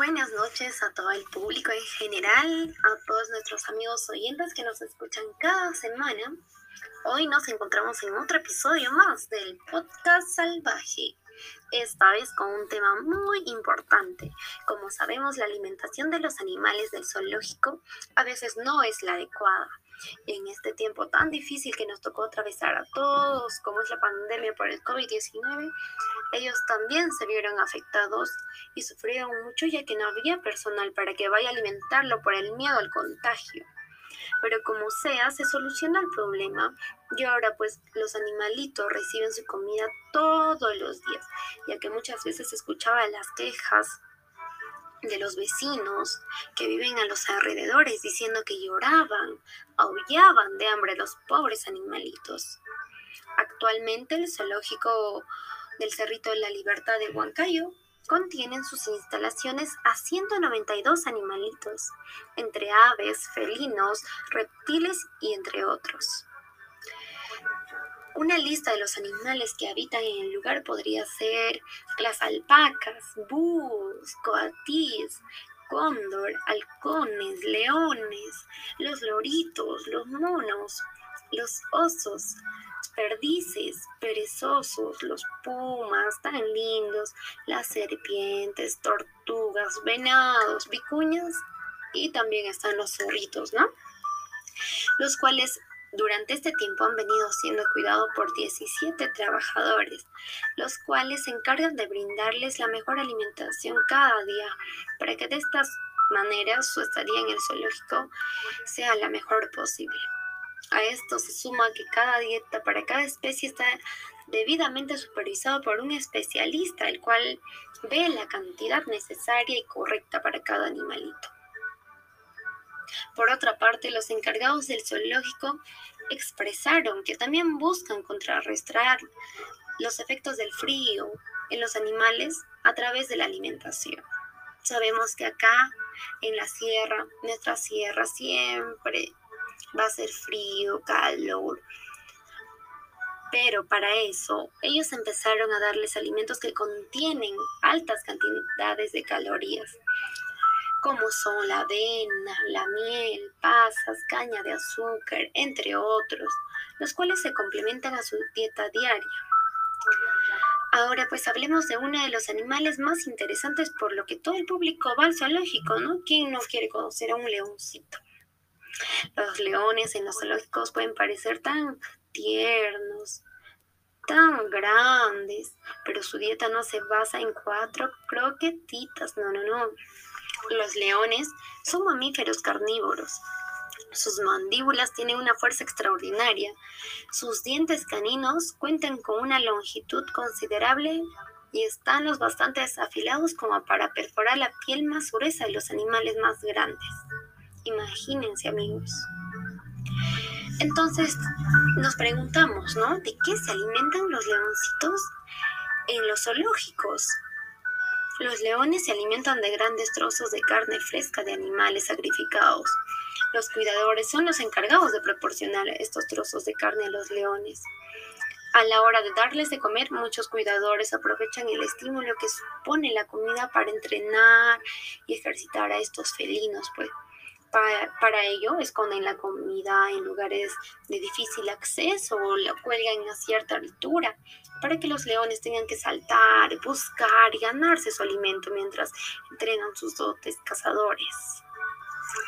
buenas noches a todo el público en general, a todos nuestros amigos oyentes que nos escuchan cada semana. Hoy nos encontramos en otro episodio más del podcast salvaje, esta vez con un tema muy importante. Como sabemos, la alimentación de los animales del zoológico a veces no es la adecuada en este tiempo tan difícil que nos tocó atravesar a todos, como es la pandemia por el COVID-19, ellos también se vieron afectados y sufrieron mucho ya que no había personal para que vaya a alimentarlo por el miedo al contagio. Pero como sea, se soluciona el problema y ahora pues los animalitos reciben su comida todos los días, ya que muchas veces escuchaba las quejas de los vecinos que viven a los alrededores diciendo que lloraban, aullaban de hambre los pobres animalitos. Actualmente el zoológico del Cerrito de la Libertad de Huancayo contiene en sus instalaciones a 192 animalitos, entre aves, felinos, reptiles y entre otros. Una lista de los animales que habitan en el lugar podría ser las alpacas, búhos, coatís, cóndor, halcones, leones, los loritos, los monos, los osos, perdices, perezosos, los pumas tan lindos, las serpientes, tortugas, venados, vicuñas y también están los zorritos, ¿no? Los cuales durante este tiempo han venido siendo cuidados por 17 trabajadores, los cuales se encargan de brindarles la mejor alimentación cada día para que de estas maneras su estadía en el zoológico sea la mejor posible. A esto se suma que cada dieta para cada especie está debidamente supervisado por un especialista, el cual ve la cantidad necesaria y correcta para cada animalito. Por otra parte, los encargados del zoológico expresaron que también buscan contrarrestar los efectos del frío en los animales a través de la alimentación. Sabemos que acá en la sierra, nuestra sierra siempre va a ser frío, calor. Pero para eso, ellos empezaron a darles alimentos que contienen altas cantidades de calorías como son la avena, la miel, pasas, caña de azúcar, entre otros, los cuales se complementan a su dieta diaria. Ahora pues hablemos de uno de los animales más interesantes por lo que todo el público va al zoológico, ¿no? ¿Quién no quiere conocer a un leoncito? Los leones en los zoológicos pueden parecer tan tiernos, tan grandes, pero su dieta no se basa en cuatro croquetitas, no, no, no. Los leones son mamíferos carnívoros. Sus mandíbulas tienen una fuerza extraordinaria. Sus dientes caninos cuentan con una longitud considerable y están los bastante afilados como para perforar la piel más gruesa de los animales más grandes. Imagínense amigos. Entonces nos preguntamos, ¿no? ¿De qué se alimentan los leoncitos en los zoológicos? Los leones se alimentan de grandes trozos de carne fresca de animales sacrificados. Los cuidadores son los encargados de proporcionar estos trozos de carne a los leones. A la hora de darles de comer, muchos cuidadores aprovechan el estímulo que supone la comida para entrenar y ejercitar a estos felinos, pues. Para, ello, esconden la comida en lugares de difícil acceso o la cuelgan a cierta altura para que los leones tengan que saltar, buscar y ganarse su alimento mientras entrenan sus dotes cazadores.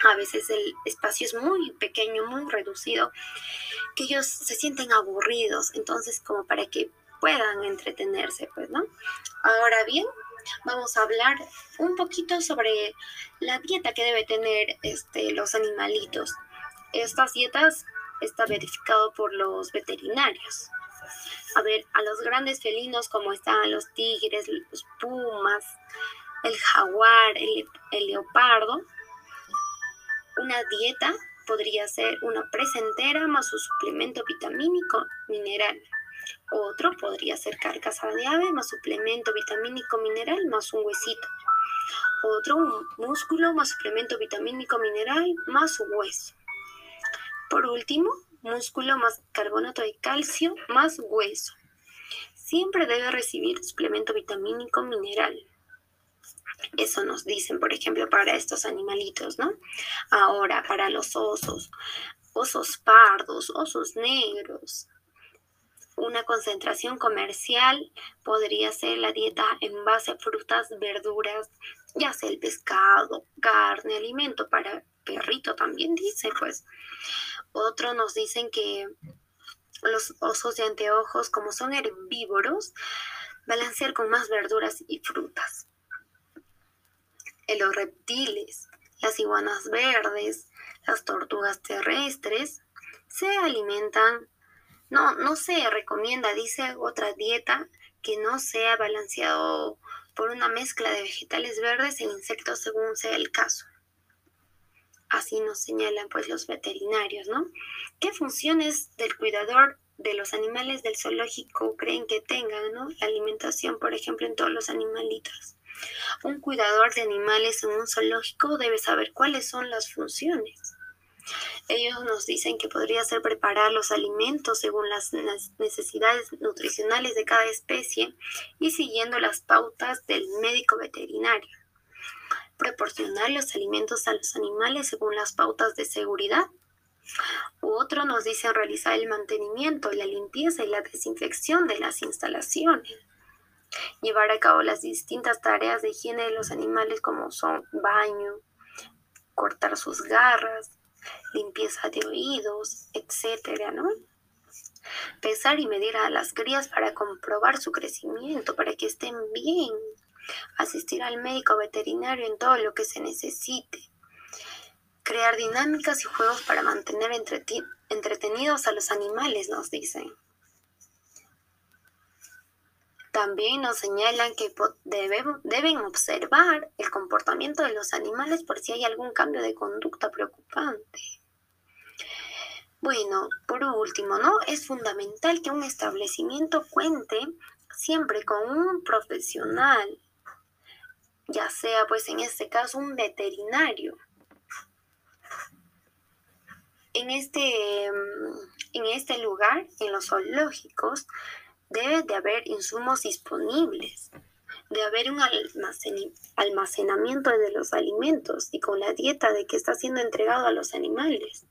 A veces el espacio es muy pequeño, muy reducido, que ellos se sienten aburridos, entonces como para que puedan entretenerse, pues, ¿no? Ahora bien, vamos a hablar un poquito sobre la dieta que debe tener este, los animalitos. Estas dietas está verificado por los veterinarios. A ver, a los grandes felinos como están los tigres, los pumas, el jaguar, el, leopardo, una dieta podría ser una presa entera más su suplemento vitamínico mineral. Otro podría ser carcasa de ave más suplemento vitamínico mineral más un huesito. Otro un músculo más suplemento vitamínico mineral más hueso. Por último, músculo más carbonato de calcio más hueso. Siempre debe recibir suplemento vitamínico mineral. Eso nos dicen, por ejemplo, para estos animalitos, ¿no? Ahora, para los osos, osos pardos, osos negros. Una concentración comercial podría ser la dieta en base a frutas, verduras, ya sea el pescado, carne, alimento para perrito también dice, pues. Otro nos dicen que los osos de anteojos, como son herbívoros, balancear con más verduras y frutas. En los reptiles, las iguanas verdes, las tortugas terrestres, se alimentan, no, no se recomienda, dice otra dieta, que no sea balanceado por una mezcla de vegetales verdes e insectos según sea el caso. Así nos señalan pues los veterinarios, ¿no? ¿Qué funciones del cuidador de los animales del zoológico creen que tengan, ¿no? La alimentación, por ejemplo, en todos los animalitos. Un cuidador de animales en un zoológico debe saber cuáles son las funciones. Ellos nos dicen que podría ser preparar los alimentos según las necesidades nutricionales de cada especie y siguiendo las pautas del médico veterinario proporcionar los alimentos a los animales según las pautas de seguridad. Otro nos dice realizar el mantenimiento, la limpieza y la desinfección de las instalaciones. Llevar a cabo las distintas tareas de higiene de los animales como son baño, cortar sus garras, limpieza de oídos, etcétera, ¿no? Pesar y medir a las crías para comprobar su crecimiento, para que estén bien, asistir al médico veterinario en todo lo que se necesite, crear dinámicas y juegos para mantener entretenidos a los animales, nos dicen. También nos señalan que deben observar el comportamiento de los animales por si hay algún cambio de conducta preocupante. Bueno, por último, ¿no? Es fundamental que un establecimiento cuente siempre con un profesional ya sea pues en este caso un veterinario. En este, mm, en este lugar, en los zoológicos, debe de haber insumos disponibles, de haber un almacenamiento de los alimentos y con la dieta de que está siendo entregado a los animales.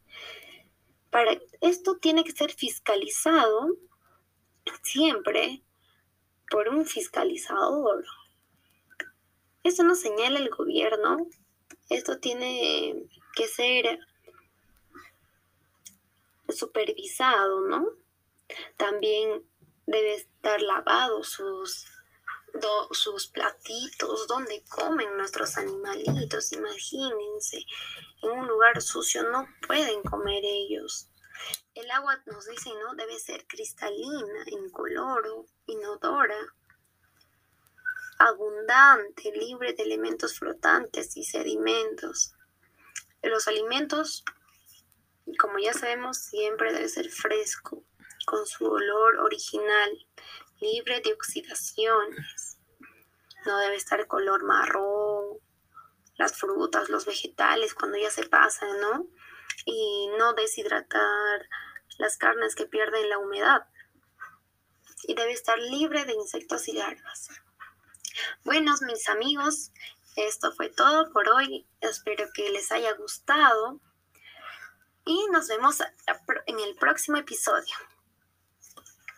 Para esto tiene que ser fiscalizado siempre por un fiscalizador esto nos señala el gobierno. Esto tiene que ser supervisado, ¿no? También debe estar lavado sus, sus platitos, donde comen nuestros animalitos, imagínense. En un lugar sucio no pueden comer ellos. El agua, nos dicen, ¿no? Debe ser cristalina, incoloro, inodora abundante, libre de elementos flotantes y sedimentos. Los alimentos, como ya sabemos, siempre debe ser fresco, con su olor original, libre de oxidaciones. No debe estar color marrón, las frutas, los vegetales cuando ya se pasan, ¿no? Y no deshidratar las carnes que pierden la humedad. Y debe estar libre de insectos y larvas. Buenos mis amigos, esto fue todo por hoy. Espero que les haya gustado y nos vemos en el próximo episodio.